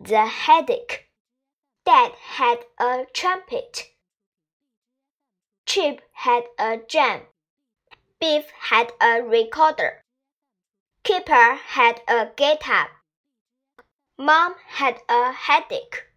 the headache. Dad had a trumpet. Chip had a jam. Biff had a recorder. Kipper had a guitar. Mom had a headache.